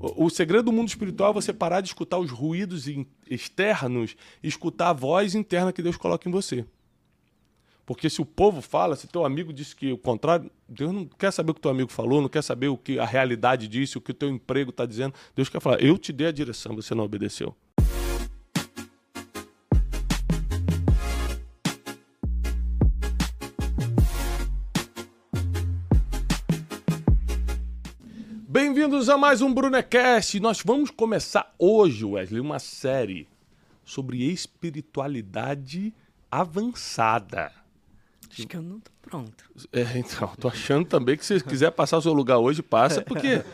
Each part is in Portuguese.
O, segredo do mundo espiritual é você parar de escutar os ruídos externos e escutar a voz interna que Deus coloca em você. Porque se o povo fala, se teu amigo disse que o contrário, Deus não quer saber o que teu amigo falou, não quer saber o que a realidade disse, o que o teu emprego está dizendo. Deus quer falar, eu te dei a direção, você não obedeceu. Bem-vindos a mais um Brunecast. Nós vamos começar hoje, Wesley, uma série sobre espiritualidade avançada. Acho que eu não tô pronto. É, então, tô achando também que se quiser passar o seu lugar hoje, passa, porque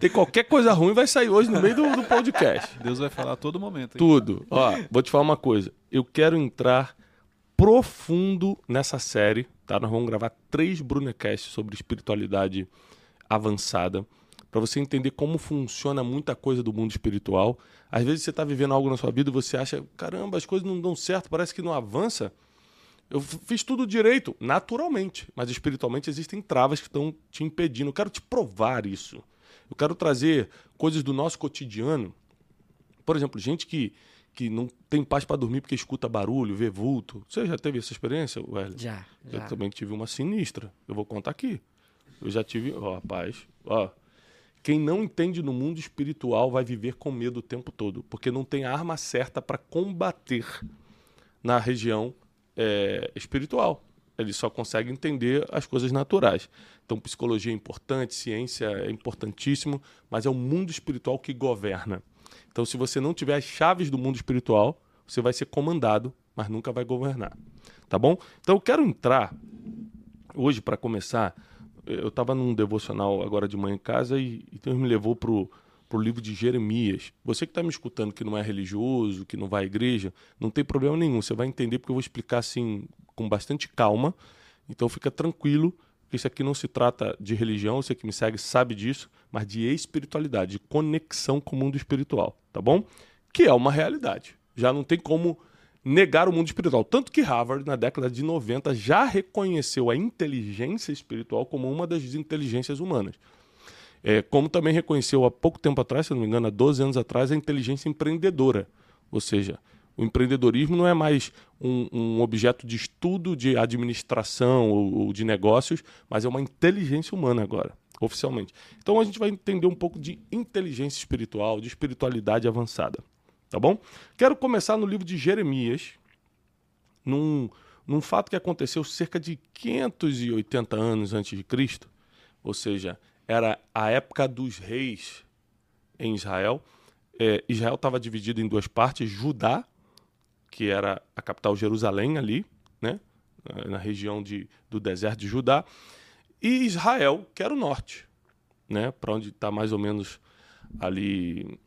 tem qualquer coisa ruim vai sair hoje no meio do, do podcast. Deus vai falar a todo momento. hein? Tudo. Ó, vou te falar uma coisa. Eu quero entrar profundo nessa série, tá? Nós vamos gravar três Brunecasts sobre espiritualidade avançada, para você entender como funciona muita coisa do mundo espiritual. Às vezes você está vivendo algo na sua vida e você acha, caramba, as coisas não dão certo, parece que não avança. Eu fiz tudo direito, naturalmente, mas espiritualmente existem travas que estão te impedindo. Eu quero te provar isso. Eu quero trazer coisas do nosso cotidiano por exemplo, gente que, que não tem paz para dormir porque escuta barulho, vê vulto. Você já teve essa experiência, Wesley? Já, Eu já. também tive uma sinistra. Eu vou contar aqui. Eu já tive. Ó, rapaz, ó. Quem não entende no mundo espiritual vai viver com medo o tempo todo, porque não tem a arma certa para combater na região é, espiritual. Ele só consegue entender as coisas naturais. Então, psicologia é importante, ciência é importantíssimo, mas é o mundo espiritual que governa. Então, se você não tiver as chaves do mundo espiritual, você vai ser comandado, mas nunca vai governar. Tá bom? Então, eu quero entrar hoje, para começar, eu estava num devocional agora de manhã em casa e, e Deus me levou para o livro de Jeremias. Você que está me escutando que não é religioso, que não vai à igreja, não tem problema nenhum. Você vai entender porque eu vou explicar assim com bastante calma. Então fica tranquilo, que isso aqui não se trata de religião, você que me segue sabe disso, mas de espiritualidade, de conexão com o mundo espiritual, tá bom? Que é uma realidade. Já não tem como negar o mundo espiritual. Tanto que Harvard, na década de 90, já reconheceu a inteligência espiritual como uma das inteligências humanas. É, como também reconheceu há pouco tempo atrás, se não me engano, há 12 anos atrás, a inteligência empreendedora. Ou seja, o empreendedorismo não é mais um, um objeto de estudo de administração ou, ou de negócios, mas é uma inteligência humana agora, oficialmente. Então a gente vai entender um pouco de inteligência espiritual, de espiritualidade avançada. Tá bom? Quero começar no livro de Jeremias, num, num fato que aconteceu cerca de 580 anos antes de Cristo, ou seja, era a época dos reis em Israel. É, Israel estava dividido em duas partes: Judá, que era a capital Jerusalém ali, né, na região de, do deserto de Judá, e Israel, que era o norte, né, para onde está mais ou menos ali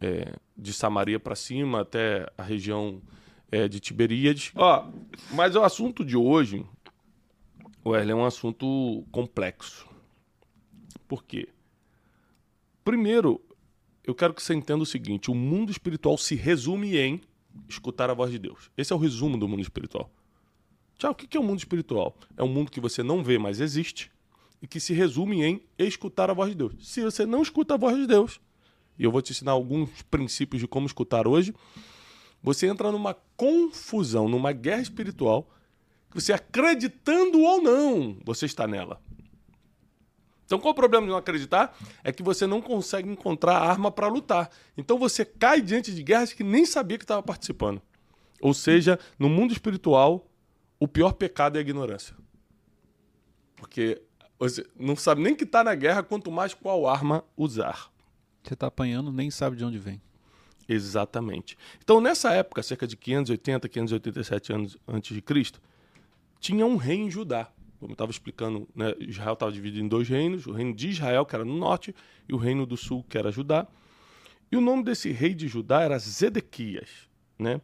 é, de Samaria para cima até a região é, de Tiberíades. Ó, mas o assunto de hoje, Wesley, é um assunto complexo. Por quê? Primeiro, eu quero que você entenda o seguinte: o mundo espiritual se resume em escutar a voz de Deus. Esse é o resumo do mundo espiritual. Tchau, o que é o mundo espiritual? É um mundo que você não vê, mas existe, e que se resume em escutar a voz de Deus. Se você não escuta a voz de Deus, e eu vou te ensinar alguns princípios de como escutar hoje, você entra numa confusão, numa guerra espiritual, que você acreditando ou não, você está nela. Então, qual o problema de não acreditar? É que você não consegue encontrar arma para lutar. Então, você cai diante de guerras que nem sabia que estava participando. Ou seja, no mundo espiritual, o pior pecado é a ignorância. Porque você não sabe nem que está na guerra, quanto mais qual arma usar. Você tá apanhando, nem sabe de onde vem. Exatamente. Então, nessa época, cerca de 580, 587 anos antes de Cristo, tinha um rei em Judá. Como eu estava explicando, né, Israel estava dividido em dois reinos: o reino de Israel, que era no norte, e o reino do sul, que era Judá. E o nome desse rei de Judá era Zedequias. Né?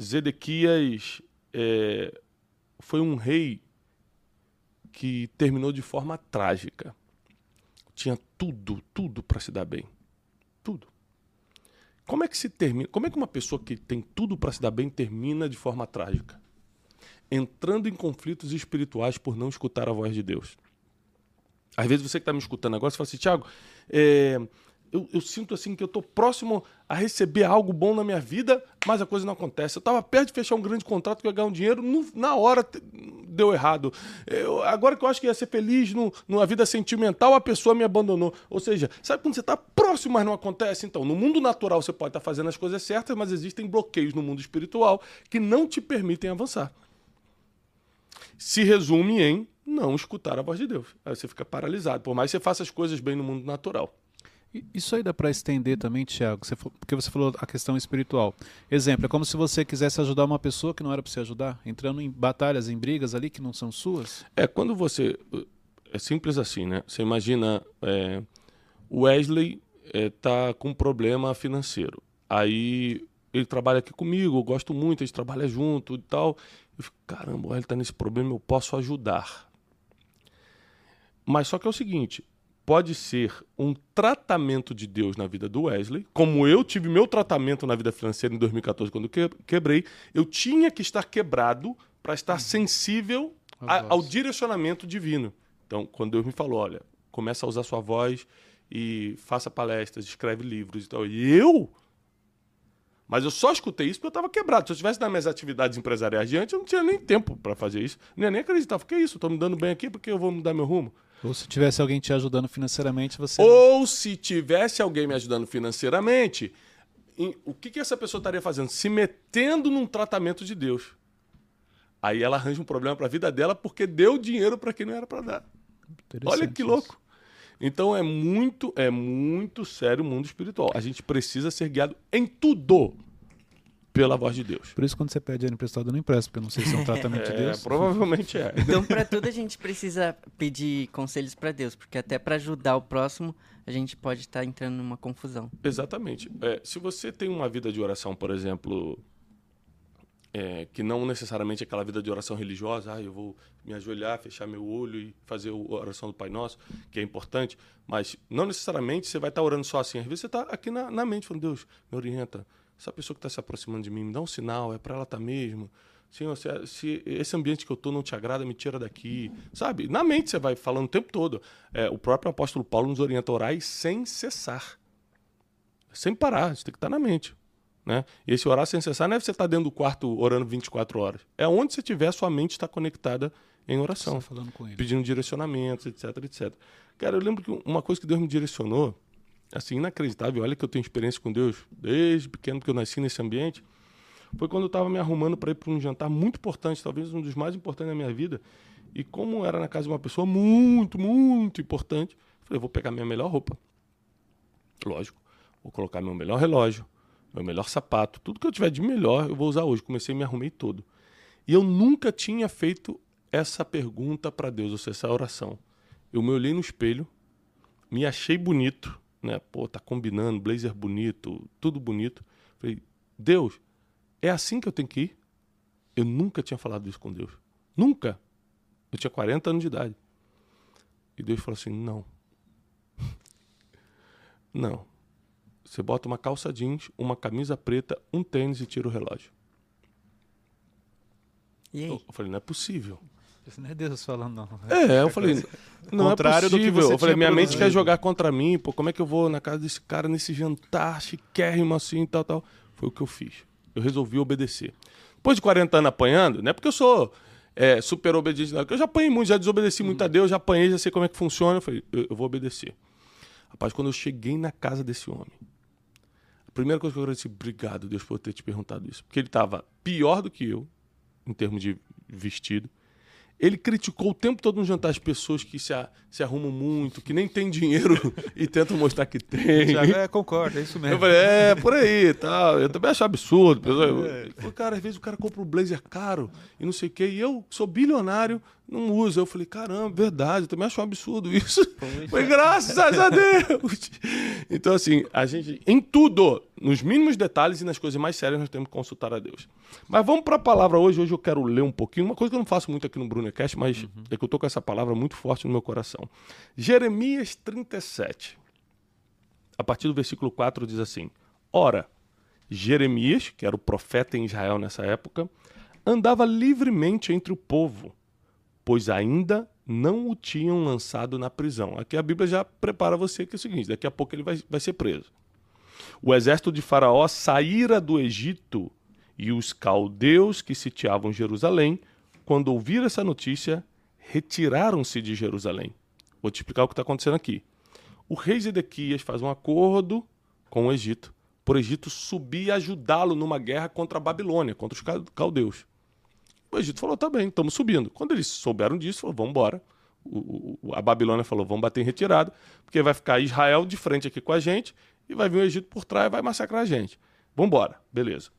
Zedequias é, foi um rei que terminou de forma trágica. Tinha tudo, tudo para se dar bem. Tudo. Como é que se termina? Como é que uma pessoa que tem tudo para se dar bem termina de forma trágica? Entrando em conflitos espirituais por não escutar a voz de Deus. Às vezes você que está me escutando agora, você fala assim, Tiago, é, eu, eu, sinto assim que eu estou próximo a receber algo bom na minha vida, mas a coisa não acontece. Eu estava perto de fechar um grande contrato que ia ganhar um dinheiro, no, na hora deu errado. Eu, agora que eu acho que ia ser feliz no, numa vida sentimental, a pessoa me abandonou. Ou seja, sabe quando você está próximo, mas não acontece? Então, no mundo natural você pode estar tá fazendo as coisas certas, mas existem bloqueios no mundo espiritual que não te permitem avançar. Se resume em não escutar a voz de Deus. Aí você fica paralisado, por mais que você faça as coisas bem no mundo natural. Isso aí dá para estender também, Tiago, porque você falou a questão espiritual. Exemplo, é como se você quisesse ajudar uma pessoa que não era para você ajudar, entrando em batalhas, em brigas ali que não são suas. É, quando você. É simples assim, né? Você imagina. É, Wesley está é, com um problema financeiro. Aí ele trabalha aqui comigo, eu gosto muito, a gente trabalha junto e tal. Eu fico, caramba, ele está nesse problema, eu posso ajudar. Mas só que é o seguinte: pode ser um tratamento de Deus na vida do Wesley, como eu tive meu tratamento na vida financeira em 2014 quando quebrei, eu tinha que estar quebrado para estar uhum. sensível a, ao direcionamento divino. Então, quando Deus me falou, olha, começa a usar sua voz e faça palestras, escreve livros e tal. E eu mas eu só escutei isso porque eu estava quebrado. Se eu estivesse nas minhas atividades empresariais diante, eu não tinha nem tempo para fazer isso. Nem, nem acreditava. Que isso? Estou me dando bem aqui porque eu vou mudar meu rumo. Ou se tivesse alguém te ajudando financeiramente, você. Ou se tivesse alguém me ajudando financeiramente, o que, que essa pessoa estaria fazendo? Se metendo num tratamento de Deus. Aí ela arranja um problema para a vida dela porque deu dinheiro para quem não era para dar. Olha que louco. Isso. Então é muito, é muito sério o mundo espiritual. A gente precisa ser guiado em tudo pela voz de Deus. Por isso, quando você pede dinheiro emprestado, não empresta, porque eu não sei se é um tratamento é, de Deus. Provavelmente é. Então, para tudo, a gente precisa pedir conselhos para Deus, porque até para ajudar o próximo, a gente pode estar tá entrando numa confusão. Exatamente. É, se você tem uma vida de oração, por exemplo, é, que não necessariamente aquela vida de oração religiosa, ah, eu vou me ajoelhar, fechar meu olho e fazer a oração do Pai Nosso, que é importante, mas não necessariamente você vai estar orando só assim. Às vezes você está aqui na, na, mente, falando, Deus, me orienta. Essa pessoa que está se aproximando de mim, me dá um sinal, é para ela estar tá mesmo. Senhor, se, se, esse ambiente que eu estou não te agrada, me tira daqui. Sabe? Na mente você vai falando o tempo todo. É, o próprio apóstolo Paulo nos orienta a orar sem cessar. Sem parar, gente tem que estar tá na mente. Né? E esse orar sem cessar não é você estar dentro do quarto orando 24 horas. É onde você tiver, sua mente está conectada em oração. falando com ele. Pedindo direcionamentos, etc, etc. Cara, eu lembro que uma coisa que Deus me direcionou, assim, inacreditável, olha que eu tenho experiência com Deus desde pequeno, que eu nasci nesse ambiente, foi quando eu estava me arrumando para ir para um jantar muito importante, talvez um dos mais importantes da minha vida. E como era na casa de uma pessoa muito, muito importante, falei, eu vou pegar minha melhor roupa. Lógico. Vou colocar meu melhor relógio, meu melhor sapato, tudo que eu tiver de melhor eu vou usar hoje. Comecei me arrumei todo. E eu nunca tinha feito essa pergunta para Deus, ou seja, essa oração. Eu me olhei no espelho, me achei bonito, né? Pô, tá combinando, blazer bonito, tudo bonito. Falei, Deus, é assim que eu tenho que ir? Eu nunca tinha falado isso com Deus. Nunca. Eu tinha 40 anos de idade. E Deus falou assim: não. não. Você bota uma calça jeans, uma camisa preta, um tênis e tira o relógio. E aí? Eu falei, não é possível. Isso não é Deus falando, não. É, eu falei, não é Contrário é possível. Do que você eu falei, minha mente quer jogar contra mim, pô, como é que eu vou na casa desse cara nesse jantar chiquérrimo assim, tal, tal. Foi o que eu fiz. Eu resolvi obedecer. Depois de 40 anos apanhando, não é porque eu sou é, super obediente, não, porque eu já apanhei muito, já desobedeci muito a Deus, já apanhei, já sei como é que funciona. Eu falei, eu, eu vou obedecer. Rapaz, quando eu cheguei na casa desse homem, a primeira coisa que eu agradeci, obrigado, Deus, por ter te perguntado isso. Porque ele estava pior do que eu, em termos de vestido. Ele criticou o tempo todo no jantar as pessoas que se, a, se arrumam muito, que nem tem dinheiro e tentam mostrar que tem. Tiago, é, concordo, é isso mesmo. Eu falei, é, por aí tal. Eu também acho absurdo. É. Eu, falei, cara, às vezes o cara compra um blazer caro e não sei o quê. E eu sou bilionário, não usa. Eu falei, caramba, verdade, eu também acho um absurdo isso. Foi graças a Deus. Então, assim, a gente, em tudo, nos mínimos detalhes e nas coisas mais sérias, nós temos que consultar a Deus. Mas vamos para a palavra hoje. Hoje eu quero ler um pouquinho, uma coisa que eu não faço muito aqui no Brunecast, mas uhum. é que eu tô com essa palavra muito forte no meu coração. Jeremias 37. A partir do versículo 4 diz assim: Ora, Jeremias, que era o profeta em Israel nessa época, andava livremente entre o povo pois ainda não o tinham lançado na prisão. Aqui a Bíblia já prepara você que é o seguinte: daqui a pouco ele vai, vai ser preso. O exército de Faraó saíra do Egito e os caldeus que sitiavam Jerusalém, quando ouviram essa notícia, retiraram-se de Jerusalém. Vou te explicar o que está acontecendo aqui. O rei Zedequias faz um acordo com o Egito, por Egito subir e ajudá-lo numa guerra contra a Babilônia, contra os caldeus. O Egito falou, tá bem, estamos subindo. Quando eles souberam disso, falou, vamos embora. O, o, a Babilônia falou, vamos bater em retirada, porque vai ficar Israel de frente aqui com a gente e vai vir o Egito por trás e vai massacrar a gente. Vamos embora, beleza.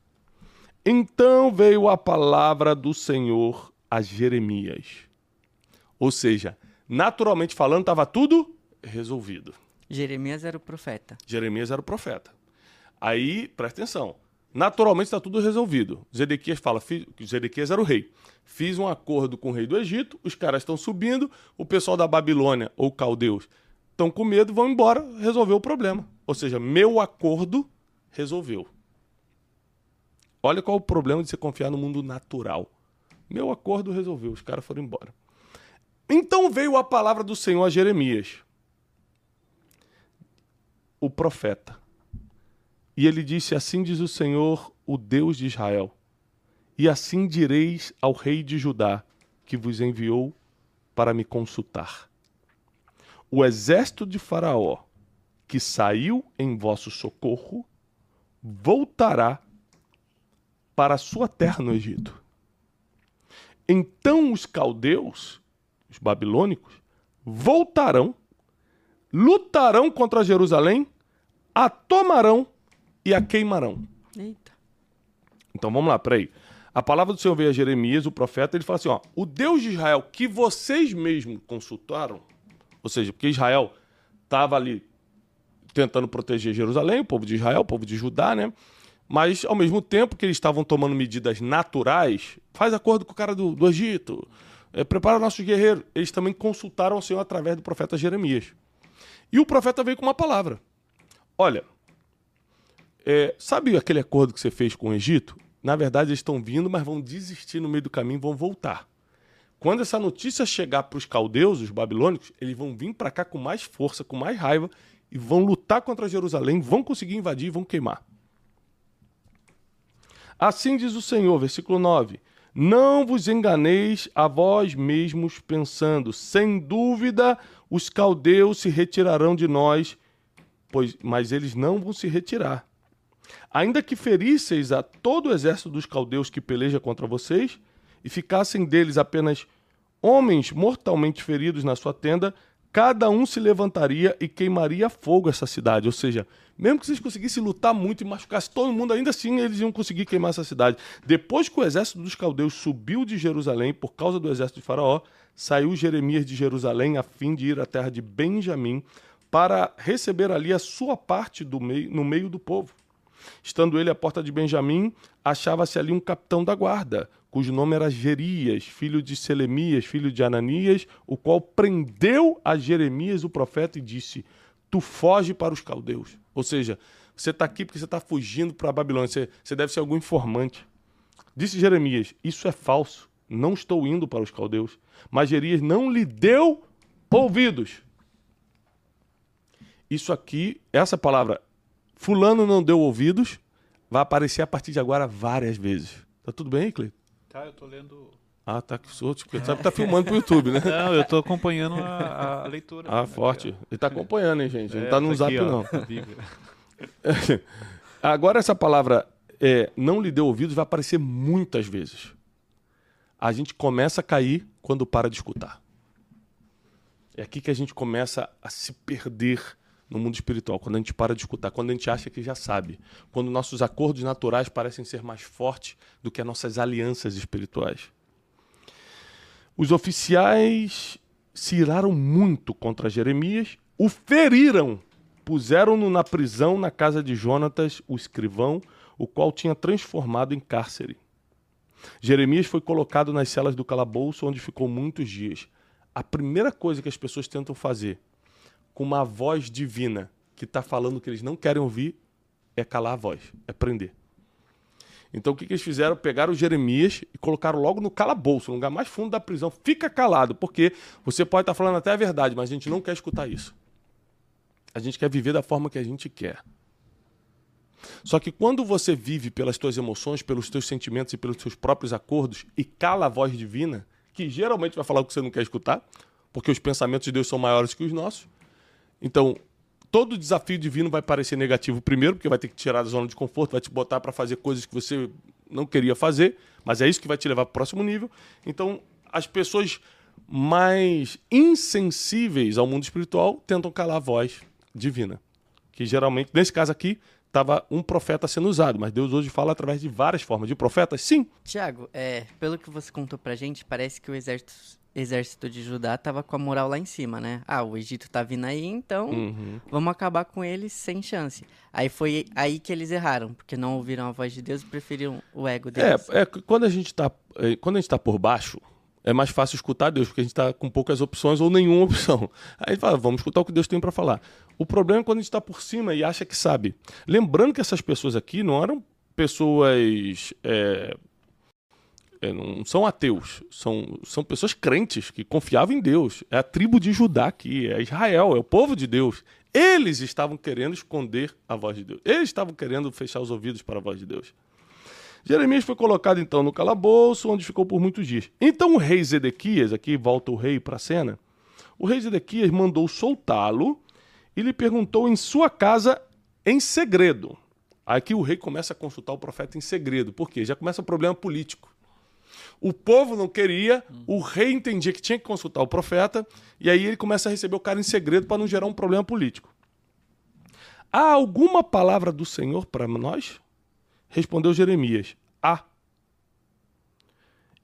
Então veio a palavra do Senhor a Jeremias. Ou seja, naturalmente falando, estava tudo resolvido. Jeremias era o profeta. Jeremias era o profeta. Aí, presta atenção. Naturalmente está tudo resolvido. Zedequias fala, fiz, Zedequias era o rei. Fiz um acordo com o rei do Egito, os caras estão subindo, o pessoal da Babilônia ou caldeus estão com medo, vão embora, resolveu o problema. Ou seja, meu acordo resolveu. Olha qual é o problema de você confiar no mundo natural. Meu acordo resolveu, os caras foram embora. Então veio a palavra do Senhor a Jeremias, o profeta. E ele disse: Assim diz o Senhor, o Deus de Israel: E assim direis ao rei de Judá, que vos enviou para me consultar. O exército de Faraó, que saiu em vosso socorro, voltará para sua terra no Egito. Então os caldeus, os babilônicos, voltarão, lutarão contra Jerusalém, a tomarão e a queimarão. Eita. Então vamos lá, peraí. A palavra do Senhor veio a Jeremias, o profeta, ele fala assim: ó, o Deus de Israel que vocês mesmos consultaram, ou seja, porque Israel estava ali tentando proteger Jerusalém, o povo de Israel, o povo de Judá, né? Mas ao mesmo tempo que eles estavam tomando medidas naturais, faz acordo com o cara do, do Egito, é, prepara nossos guerreiros. Eles também consultaram o Senhor através do profeta Jeremias. E o profeta veio com uma palavra: Olha, é, sabe aquele acordo que você fez com o Egito? Na verdade, eles estão vindo, mas vão desistir no meio do caminho vão voltar. Quando essa notícia chegar para os caldeus, os babilônicos, eles vão vir para cá com mais força, com mais raiva e vão lutar contra Jerusalém, vão conseguir invadir e vão queimar. Assim diz o Senhor, versículo 9: Não vos enganeis a vós mesmos, pensando, sem dúvida os caldeus se retirarão de nós, pois, mas eles não vão se retirar ainda que ferisseis a todo o exército dos caldeus que peleja contra vocês, e ficassem deles apenas homens mortalmente feridos na sua tenda, cada um se levantaria e queimaria fogo essa cidade. Ou seja, mesmo que vocês conseguissem lutar muito e machucasse todo mundo, ainda assim eles iam conseguir queimar essa cidade. Depois que o exército dos caldeus subiu de Jerusalém por causa do exército de Faraó, saiu Jeremias de Jerusalém a fim de ir à terra de Benjamim para receber ali a sua parte meio, no meio do povo. Estando ele à porta de Benjamim, achava-se ali um capitão da guarda, cujo nome era Gerias, filho de Selemias, filho de Ananias, o qual prendeu a Jeremias, o profeta, e disse: Tu foge para os caldeus. Ou seja, você está aqui porque você está fugindo para a Babilônia, você, deve ser algum informante. Disse Jeremias: Isso é falso, não estou indo para os caldeus. Mas Jeremias não lhe deu ouvidos. Isso aqui, essa palavra Fulano não deu ouvidos, vai aparecer a partir de agora várias vezes. Tá tudo bem, Cleiton? Tá, eu tô lendo. Ah, tá que solto. Porque sabe que tá filmando pro YouTube, né? Não, eu tô acompanhando a, a leitura. Ah, forte. Ele tá acompanhando, hein, gente? Ele é, não tá no tá zap, aqui, não. agora essa palavra é, não lhe deu ouvidos vai aparecer muitas vezes. A gente começa a cair quando para de escutar. É aqui que a gente começa a se perder no mundo espiritual, quando a gente para de escutar, quando a gente acha que já sabe, quando nossos acordos naturais parecem ser mais fortes do que as nossas alianças espirituais. Os oficiais se iraram muito contra Jeremias, o feriram, puseram-no na prisão na casa de Jonatas, o escrivão, o qual tinha transformado em cárcere. Jeremias foi colocado nas celas do calabouço, onde ficou muitos dias. A primeira coisa que as pessoas tentam fazer com uma voz divina que está falando que eles não querem ouvir é calar a voz, é prender. Então o que, que eles fizeram? Pegaram Jeremias e colocaram logo no calabouço, no lugar mais fundo da prisão. Fica calado, porque você pode estar tá falando até a verdade, mas a gente não quer escutar isso. A gente quer viver da forma que a gente quer. Só que quando você vive pelas tuas emoções, pelos teus sentimentos e pelos teus próprios acordos e cala a voz divina, que geralmente vai falar o que você não quer escutar, porque os pensamentos de Deus são maiores que os nossos. Então, todo desafio divino vai parecer negativo primeiro, porque vai ter que tirar da zona de conforto, vai te botar para fazer coisas que você não queria fazer, mas é isso que vai te levar para o próximo nível. Então, as pessoas mais insensíveis ao mundo espiritual tentam calar a voz divina, que geralmente, nesse caso aqui, estava um profeta sendo usado, mas Deus hoje fala através de várias formas de profetas, sim. Tiago, é, pelo que você contou pra gente, parece que o exército, exército de Judá tava com a moral lá em cima, né? Ah, o Egito tá vindo aí, então Uhum. vamos acabar com eles sem chance. Aí foi aí que eles erraram, porque não ouviram a voz de Deus e preferiram o ego deles. É, é quando a gente está quando a gente tá por baixo, é mais fácil escutar Deus, porque a gente está com poucas opções ou nenhuma opção. Aí fala, vamos escutar o que Deus tem para falar. O problema é quando a gente está por cima e acha que sabe. Lembrando que essas pessoas aqui não eram pessoas. é, é, não são ateus, são, são pessoas crentes que confiavam em Deus. É a tribo de Judá aqui, é Israel, é o povo de Deus. Eles estavam querendo esconder a voz de Deus. Eles estavam querendo fechar os ouvidos para a voz de Deus. Jeremias foi colocado então no calabouço, onde ficou por muitos dias. Então o rei Zedequias, aqui volta o rei para a cena, o rei Zedequias mandou soltá-lo e lhe perguntou em sua casa em segredo. Aqui o rei começa a consultar o profeta em segredo, porque já começa o problema político. O povo não queria, o rei entendia que tinha que consultar o profeta, e aí ele começa a receber o cara em segredo para não gerar um problema político. Há alguma palavra do Senhor para nós? Respondeu Jeremias: Há.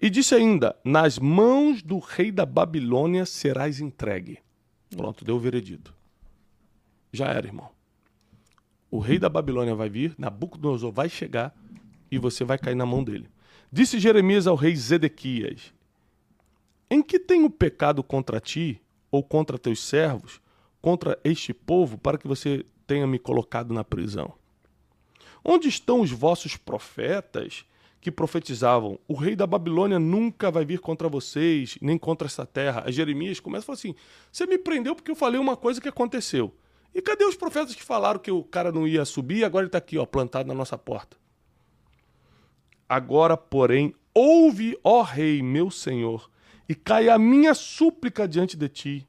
E disse ainda: Nas mãos do rei da Babilônia serás entregue. Pronto, deu o veredito. Já era, irmão. O rei da Babilônia vai vir, Nabucodonosor vai chegar e você vai cair na mão dele. Disse Jeremias ao rei Zedequias: Em que tenho pecado contra ti, ou contra teus servos, contra este povo, para que você tenha me colocado na prisão? Onde estão os vossos profetas que profetizavam: O rei da Babilônia nunca vai vir contra vocês, nem contra essa terra? A Jeremias começa a falar assim: Você me prendeu porque eu falei uma coisa que aconteceu. E cadê os profetas que falaram que o cara não ia subir e agora ele está aqui, ó, plantado na nossa porta? Agora, porém, ouve, ó rei, meu senhor, e caia a minha súplica diante de ti.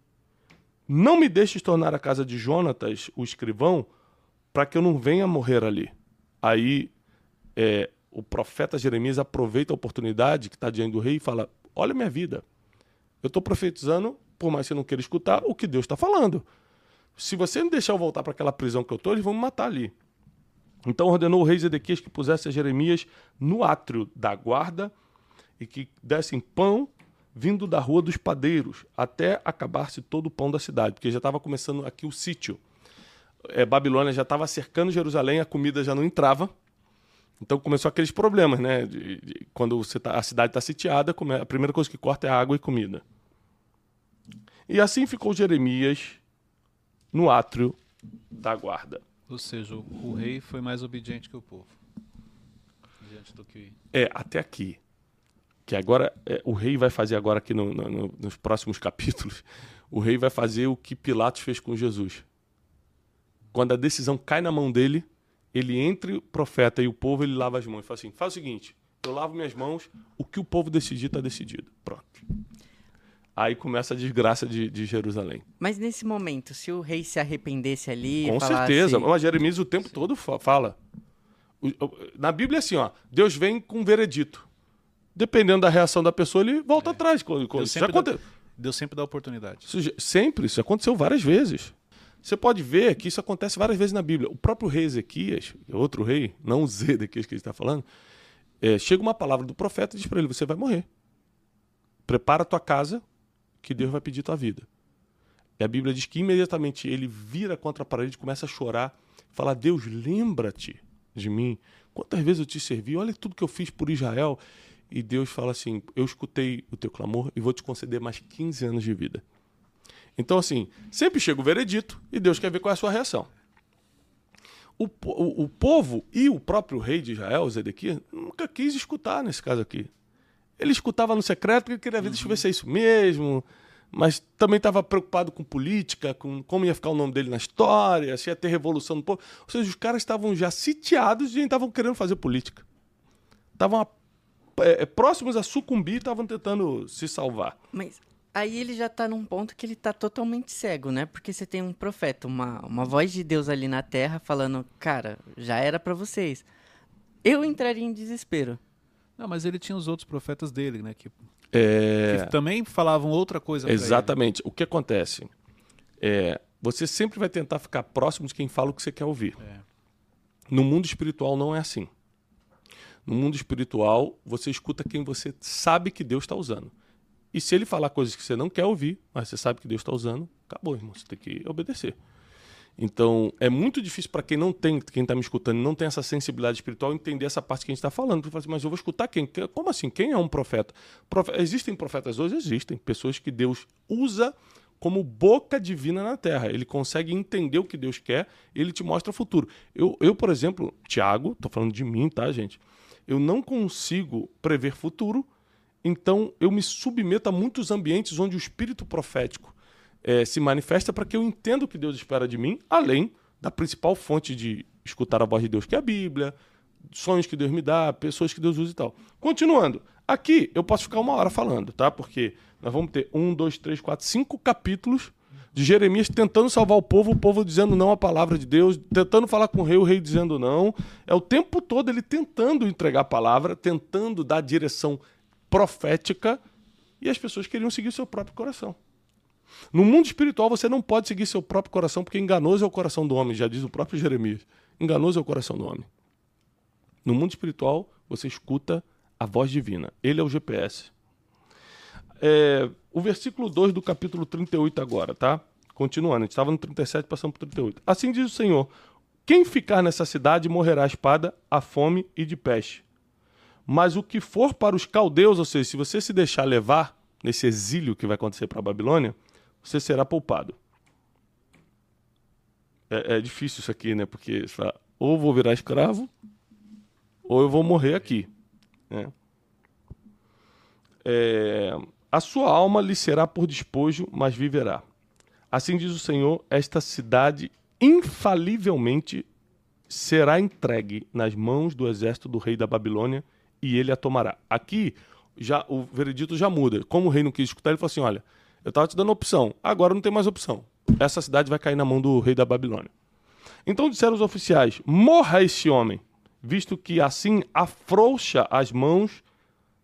Não me deixes tornar a casa de Jonatas, o escrivão, para que eu não venha morrer ali. Aí é, o profeta Jeremias aproveita a oportunidade que está diante do rei e fala: Olha minha vida. Eu estou profetizando, por mais que você não queira escutar, o que Deus está falando. Se você não deixar eu voltar para aquela prisão que eu estou, eles vão me matar ali. Então ordenou o rei Zedequias que pusesse a Jeremias no átrio da guarda e que dessem pão vindo da rua dos padeiros até acabar-se todo o pão da cidade, porque já estava começando aqui o sítio. É, Babilônia já estava cercando Jerusalém, a comida já não entrava. Então começou aqueles problemas, né? De, de, quando tá, a cidade está sitiada, a primeira coisa que corta é água e comida. E assim ficou Jeremias no átrio da guarda. Ou seja, o, o rei foi mais obediente que o povo. Diante do que. É, até aqui. Que agora, é, o rei vai fazer agora aqui no, no, nos próximos capítulos, o rei vai fazer o que Pilatos fez com Jesus. Quando a decisão cai na mão dele, ele entre o profeta e o povo, ele lava as mãos. Fala assim, faz o seguinte, eu lavo minhas mãos, o que o povo decidir está decidido. Pronto. Aí começa a desgraça de, de, Jerusalém. Mas nesse momento, se o rei se arrependesse ali. Com certeza. Mas Jeremias o tempo todo fala. Na Bíblia é assim, ó. Deus vem com um veredito. Dependendo da reação da pessoa, ele volta é. atrás. Deus sempre, aconte... dá, Deus sempre dá oportunidade. Isso, sempre. Isso aconteceu várias vezes. Você pode ver que isso acontece várias vezes na Bíblia. O próprio rei Ezequias, outro rei, não o Zedequias que ele está falando, é, chega uma palavra do profeta e diz para ele: Você vai morrer. prepara a tua casa, que Deus vai pedir tua vida. E a Bíblia diz que imediatamente ele vira contra a parede, começa a chorar, fala: Deus, lembra-te de mim. Quantas vezes eu te servi? Olha tudo que eu fiz por Israel. E Deus fala assim: Eu escutei o teu clamor e vou te conceder mais 15 anos de vida. Então, assim, sempre chega o veredito e Deus quer ver qual é a sua reação. O, o, o povo e o próprio rei de Israel, Zedequias, nunca quis escutar nesse caso aqui. Ele escutava no secreto porque queria ver, deixa eu ver se é isso mesmo, mas também estava preocupado com política, com como ia ficar o nome dele na história, se ia ter revolução no povo. Ou seja, os caras estavam já sitiados e estavam querendo fazer política. Estavam é, próximos a sucumbir e estavam tentando se salvar. Mas aí ele já tá num ponto que ele tá totalmente cego, né? Porque você tem um profeta, uma, uma voz de Deus ali na terra falando, cara, já era para vocês. Eu entraria em desespero. Não, mas ele tinha os outros profetas dele, né? Que, É, que também falavam outra coisa. exatamente. O que acontece? É, você sempre vai tentar ficar próximo de quem fala o que você quer ouvir. É. No mundo espiritual não é assim. No mundo espiritual, você escuta quem você sabe que Deus está usando. E se ele falar coisas que você não quer ouvir, mas você sabe que Deus está usando, acabou, irmão. Você tem que obedecer. Então, é muito difícil para quem não tem, quem está me escutando, não tem essa sensibilidade espiritual, entender essa parte que a gente está falando. Fala assim, mas eu vou escutar quem? Que- Como assim? Quem é um profeta? Profe- Existem profetas hoje? Existem. Pessoas que Deus usa como boca divina na terra. Ele consegue entender o que Deus quer, ele te mostra o futuro. Eu, eu por exemplo, Tiago, tô falando de mim, tá, gente? Eu não consigo prever futuro, então eu me submeto a muitos ambientes onde o espírito profético eh, se manifesta para que eu entenda o que Deus espera de mim, além da principal fonte de escutar a voz de Deus, que é a Bíblia, sonhos que Deus me dá, pessoas que Deus usa e tal. Continuando, aqui eu posso ficar uma hora falando, tá? Porque nós vamos ter um, dois, três, quatro, cinco capítulos de Jeremias tentando salvar o povo, o povo dizendo não à palavra de Deus, tentando falar com o rei, o rei dizendo não. É o tempo todo ele tentando entregar a palavra, tentando dar direção profética, e as pessoas queriam seguir o seu próprio coração. No mundo espiritual, você não pode seguir seu próprio coração, porque enganoso é o coração do homem, já diz o próprio Jeremias. Enganoso é o coração do homem. No mundo espiritual, você escuta a voz divina. Ele é o GPS. É, o versículo 2 do capítulo 38 agora, tá? Continuando, a gente estava no 37, passando para 38. Assim diz o Senhor: Quem ficar nessa cidade morrerá a espada, a fome e de peste. Mas o que for para os caldeus, ou seja, se você se deixar levar nesse exílio que vai acontecer para a Babilônia, você será poupado. É, é difícil isso aqui, né? Porque fala, ou vou virar escravo, ou eu vou morrer aqui. Né? É, a sua alma lhe será por despojo, mas viverá. Assim diz o Senhor: esta cidade infalivelmente será entregue nas mãos do exército do rei da Babilônia e ele a tomará. Aqui já o veredito já muda. Como o rei não quis escutar, ele falou assim: olha, eu estava te dando opção, agora não tem mais opção. Essa cidade vai cair na mão do rei da Babilônia. Então disseram os oficiais: morra este homem, visto que assim afrouxa as mãos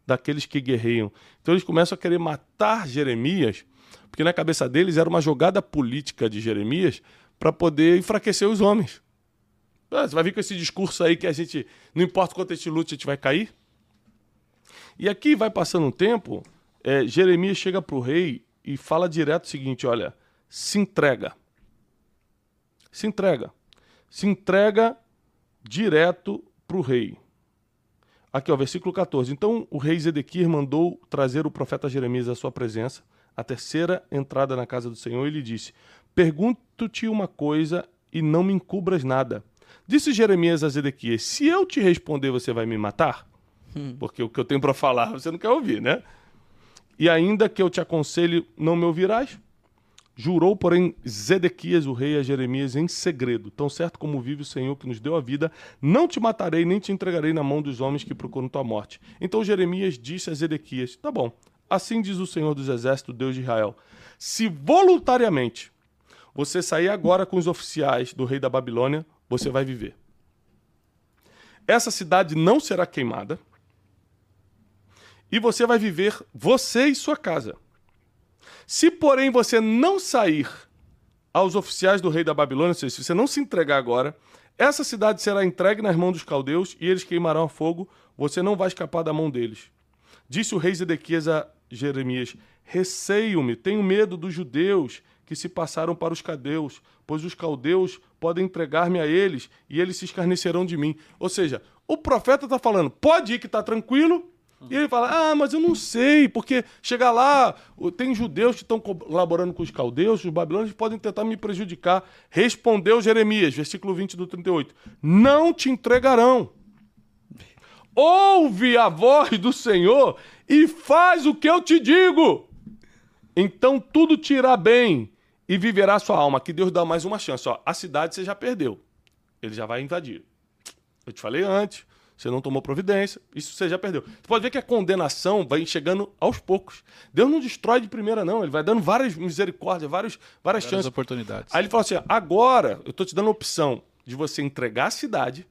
daqueles que guerreiam. Então eles começam a querer matar Jeremias, porque na cabeça deles era uma jogada política de Jeremias para poder enfraquecer os homens. Ah, Você vai vir com esse discurso aí que a gente, não importa quanto a gente lute, a gente vai cair? E aqui vai passando um tempo, é, Jeremias chega para o rei e fala direto o seguinte: olha, se entrega. Se entrega. Se entrega direto para o rei. Aqui, ó, versículo 14. Então o rei Zedequias mandou trazer o profeta Jeremias à sua presença, a terceira entrada na casa do Senhor, e lhe disse: Pergunto-te uma coisa e não me encubras nada. Disse Jeremias a Zedequias: Se eu te responder, você vai me matar? Porque o que eu tenho para falar você não quer ouvir, né? E ainda que eu te aconselhe, não me ouvirás? Jurou, porém, Zedequias, o rei, a Jeremias em segredo: Tão certo como vive o Senhor que nos deu a vida, não te matarei, nem te entregarei na mão dos homens que procuram tua morte. Então Jeremias disse a Zedequias: Tá bom, assim diz o Senhor dos Exércitos, Deus de Israel: Se voluntariamente você sair agora com os oficiais do rei da Babilônia, você vai viver. Essa cidade não será queimada. E você vai viver, você e sua casa. Se, porém, você não sair aos oficiais do rei da Babilônia, se você não se entregar agora, essa cidade será entregue nas mãos dos caldeus e eles queimarão a fogo, você não vai escapar da mão deles. Disse o rei Zedequias a Jeremias: Receio-me, tenho medo dos judeus que se passaram para os caldeus, pois os caldeus podem entregar-me a eles e eles se escarnecerão de mim. Ou seja, o profeta está falando: pode ir que está tranquilo. E ele fala: Ah, mas eu não sei, porque chegar lá, tem judeus que estão colaborando com os caldeus, os babilônios podem tentar me prejudicar. Respondeu Jeremias, versículo 20 do 38. Não te entregarão. Ouve a voz do Senhor e faz o que eu te digo. Então tudo te irá bem e viverá sua alma. Que Deus dá mais uma chance. Ó, a cidade você já perdeu. Ele já vai invadir. Eu te falei antes, você não tomou providência, isso você já perdeu. Você pode ver que a condenação vai chegando aos poucos. Deus não destrói de primeira, não. Ele vai dando várias misericórdias, várias, várias Várias chances. oportunidades. Aí ele falou assim: agora eu tô te dando a opção de você entregar a cidade,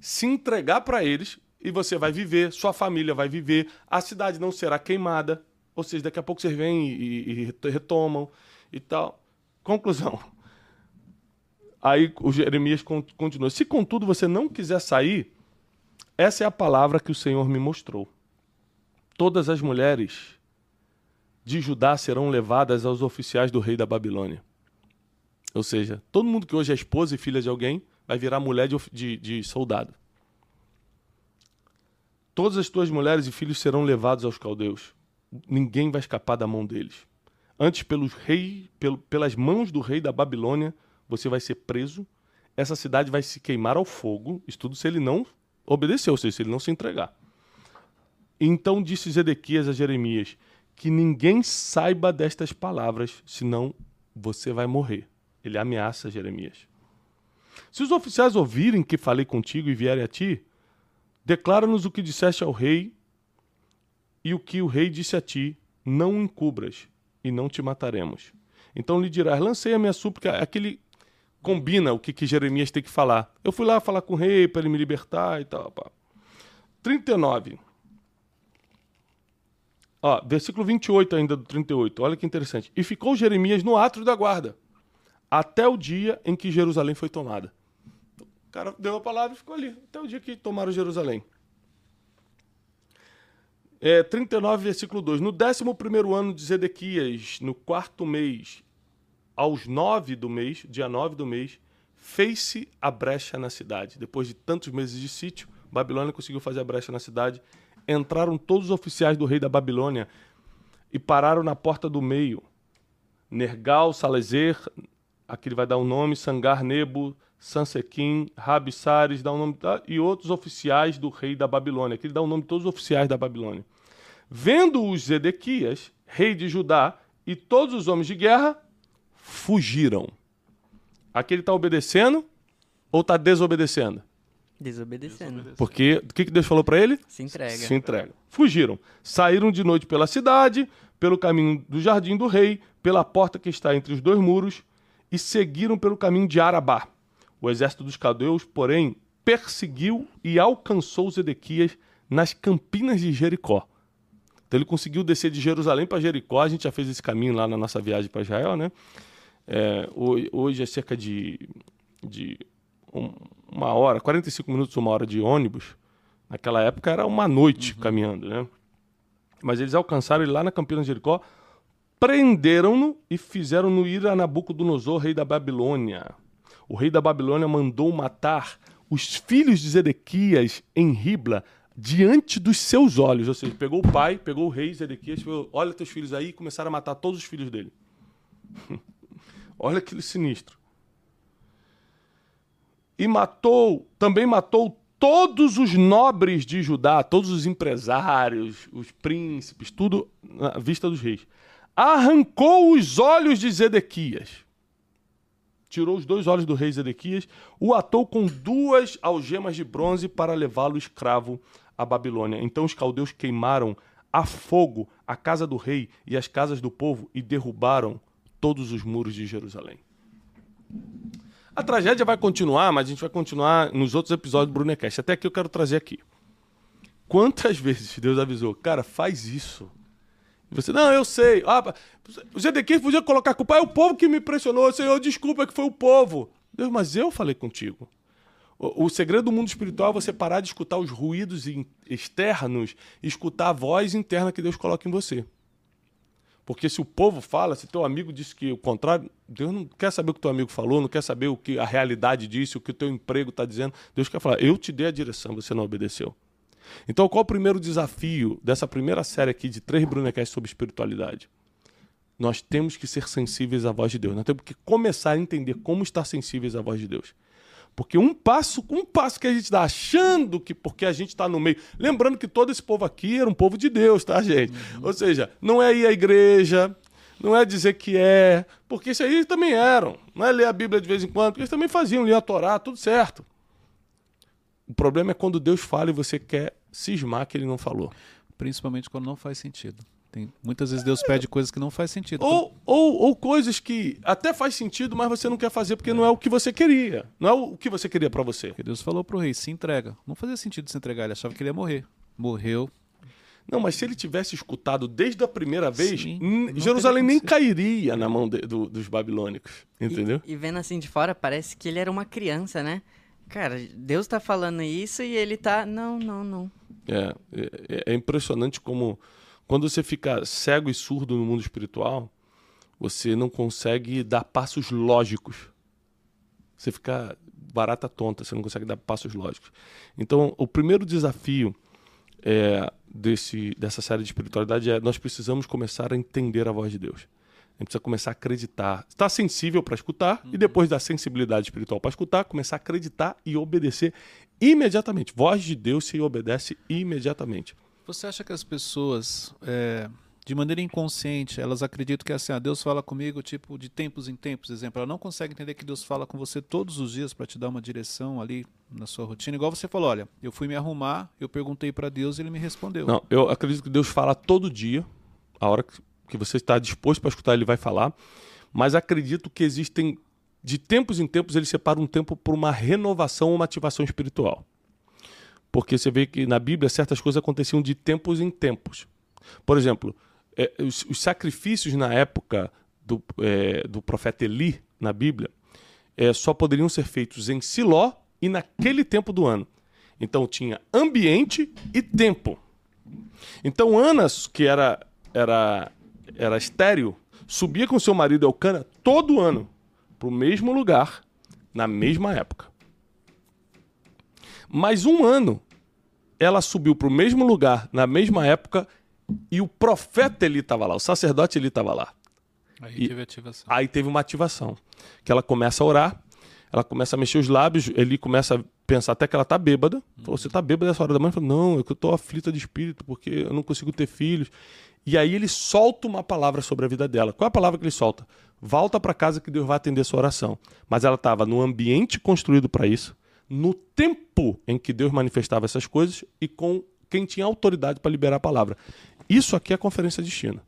se entregar para eles e você vai viver, sua família vai viver, a cidade não será queimada. Ou seja, daqui a pouco vocês vêm e, e- retomam e tal. Conclusão. Aí o Jeremias con- continua: se contudo você não quiser sair, essa é a palavra que o Senhor me mostrou. Todas as mulheres de Judá serão levadas aos oficiais do rei da Babilônia. Ou seja, todo mundo que hoje é esposa e filha de alguém vai virar mulher de, de- de soldado. Todas as tuas mulheres e filhos serão levados aos caldeus. Ninguém vai escapar da mão deles. Antes, pelos rei, pelo- pelas mãos do rei da Babilônia, você vai ser preso. Essa cidade vai se queimar ao fogo. Isso tudo se ele não obedecer, ou seja, se ele não se entregar. Então disse Zedequias a Jeremias: Que ninguém saiba destas palavras, senão você vai morrer. Ele ameaça Jeremias. Se os oficiais ouvirem que falei contigo e vierem a ti, declara-nos o que disseste ao rei e o que o rei disse a ti: Não encubras e não te mataremos. Então lhe dirás: Lancei a minha súplica. Aquele combina o que, que Jeremias tem que falar. Eu fui lá falar com o rei para ele me libertar e tal. Pá. 39. Ó, versículo 28 ainda do 38. Olha que interessante. E ficou Jeremias no átrio da guarda, até o dia em que Jerusalém foi tomada. O cara deu a palavra e ficou ali, até o dia que tomaram Jerusalém. É, 39, versículo 2. No 11 ano de Zedequias, no quarto mês, aos nove do mês, dia 9 do mês, fez-se a brecha na cidade. Depois de tantos meses de sítio, Babilônia conseguiu fazer a brecha na cidade. Entraram todos os oficiais do rei da Babilônia e pararam na porta do meio. Nergal, Salezer, aqui ele vai dar o um nome, Sangar Nebo, Sansequim, Rabissares, dá o um nome, tá? e outros oficiais do rei da Babilônia. Aqui ele dá o nome de todos os oficiais da Babilônia. Vendo os Zedequias, rei de Judá, e todos os homens de guerra, fugiram. Aqui ele está obedecendo ou está desobedecendo? Desobedecendo. Porque o que, que Deus falou para ele? Se entrega. Se entrega. Fugiram. Saíram de noite pela cidade, pelo caminho do jardim do rei, pela porta que está entre os dois muros, e seguiram pelo caminho de Arabá. O exército dos caldeus, porém, perseguiu e alcançou Zedequias nas campinas de Jericó. Então ele conseguiu descer de Jerusalém para Jericó. A gente já fez esse caminho lá na nossa viagem para Israel, né? É, hoje, é cerca de, de um- uma hora, 45 minutos, uma hora de ônibus. Naquela época era uma noite caminhando, né? Mas eles alcançaram ele lá na Campina de Jericó, prenderam-no e fizeram-no ir a Nabucodonosor, rei da Babilônia. O rei da Babilônia mandou matar os filhos de Zedequias em Ribla diante dos seus olhos. Ou seja, pegou o pai, pegou o rei Zedequias, falou, olha teus filhos aí, e começaram a matar todos os filhos dele. Olha aquele sinistro e matou, também matou todos os nobres de Judá, todos os empresários, os príncipes, tudo à vista dos reis. Arrancou os olhos de Zedequias. Tirou os dois olhos do rei Zedequias, o atou com duas algemas de bronze para levá-lo escravo à Babilônia. Então os caldeus queimaram a fogo a casa do rei e as casas do povo e derrubaram todos os muros de Jerusalém. A tragédia vai continuar, mas a gente vai continuar nos outros episódios do Brunecast. Até aqui eu quero trazer aqui. Quantas vezes Deus avisou, cara, faz isso. E você, não, eu sei. Ah, o Zedequias podia colocar a culpa. É o povo que me pressionou. Senhor, desculpa que foi o povo. Deus, mas eu falei contigo. O, o segredo do mundo espiritual é você parar de escutar os ruídos externos escutar a voz interna que Deus coloca em você. Porque se o povo fala, se teu amigo disse que o contrário, Deus não quer saber o que teu amigo falou, não quer saber o que a realidade disse, o que o teu emprego está dizendo. Deus quer falar, eu te dei a direção, você não obedeceu. Então, qual o primeiro desafio dessa primeira série aqui de três Brunecast sobre espiritualidade? Nós temos que ser sensíveis à voz de Deus. Nós temos que começar a entender como estar sensíveis à voz de Deus. Porque um passo, um passo que a gente dá achando que porque a gente está no meio. Lembrando que todo esse povo aqui era um povo de Deus, tá, gente? Ou seja, não é ir à igreja, não é dizer que é, porque isso aí eles também eram. Não é ler a Bíblia de vez em quando, porque eles também faziam, ler a Torá, tudo certo. O problema é quando Deus fala e você quer cismar que ele não falou. Principalmente quando não faz sentido. Tem, muitas vezes Deus pede coisas que não faz sentido. Ou, ou, ou coisas que até faz sentido, mas você não quer fazer porque não é o que você queria. Não é o que você queria para você. Porque Deus falou pro rei, se entrega. Não fazia sentido se entregar, ele achava que ele ia morrer. Morreu. Não, mas se ele tivesse escutado desde a primeira vez, Sim, Jerusalém nem cairia na mão de- do- dos babilônicos. Entendeu? E, e vendo assim de fora, parece que ele era uma criança, né? Cara, Deus tá falando isso e ele tá. Não, não, não. É, é, é impressionante como quando você fica cego e surdo no mundo espiritual, você não consegue dar passos lógicos. Você fica barata tonta, você não consegue dar passos lógicos. Então, o primeiro desafio é, desse, dessa série de espiritualidade é nós precisamos começar a entender a voz de Deus. A gente precisa começar a acreditar. Estar sensível para escutar e depois da sensibilidade espiritual para escutar, começar a acreditar e obedecer imediatamente. Voz de Deus se obedece imediatamente. Você acha que as pessoas, é, de maneira inconsciente, elas acreditam que assim, ah, Deus fala comigo tipo de tempos em tempos, exemplo, ela não consegue entender que Deus fala com você todos os dias para te dar uma direção ali na sua rotina, igual você falou, olha, eu fui me arrumar, eu perguntei para Deus e ele me respondeu. Não, eu acredito que Deus fala todo dia, a hora que- você está disposto para escutar, ele vai falar. Mas acredito que existem, de tempos em tempos, ele separa um tempo para uma renovação uma ativação espiritual. Porque você vê que na Bíblia certas coisas aconteciam de tempos em tempos. Por exemplo, é, os, os sacrifícios na época do, é, do profeta Eli, na Bíblia, é, só poderiam ser feitos em Siló e naquele tempo do ano. Então tinha ambiente e tempo. Então Ana, que era, era, era estéreo, subia com seu marido Elcana todo ano para o mesmo lugar, na mesma época. Mas um ano ela subiu para o mesmo lugar, na mesma época, e o profeta Eli estava lá, o sacerdote Eli estava lá. Aí E- teve ativação. Aí teve uma ativação. Que ela começa a orar, ela começa a mexer os lábios, ele começa a pensar até que ela tá bêbada. Falou, você tá bêbada nessa hora da manhã? Falou, não, é que eu tô aflita de espírito, porque eu não consigo ter filhos. E aí ele solta uma palavra sobre a vida dela. Qual é a palavra que ele solta? Volta para casa que Deus vai atender sua oração. Mas ela estava no ambiente construído para isso, no tempo em que Deus manifestava essas coisas e com quem tinha autoridade para liberar a palavra. Isso aqui é a Conferência de China.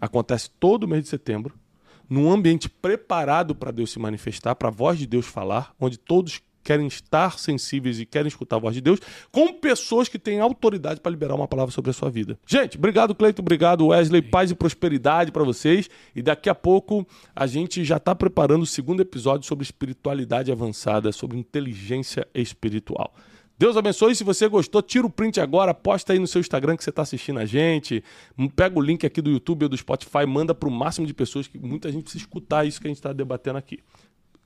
Acontece todo mês de setembro, num ambiente preparado para Deus se manifestar, para a voz de Deus falar, onde todos querem estar sensíveis e querem escutar a voz de Deus, com pessoas que têm autoridade para liberar uma palavra sobre a sua vida. Gente, obrigado, Cleito, obrigado, Wesley. Paz e prosperidade para vocês. E daqui a pouco a gente já está preparando o segundo episódio sobre espiritualidade avançada, sobre inteligência espiritual. Deus abençoe. Se você gostou, tira o print agora, posta aí no seu Instagram que você está assistindo a gente. Pega o link aqui do YouTube ou do Spotify, manda para o máximo de pessoas que muita gente precisa escutar isso que a gente está debatendo aqui.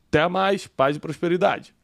Até mais, paz e prosperidade.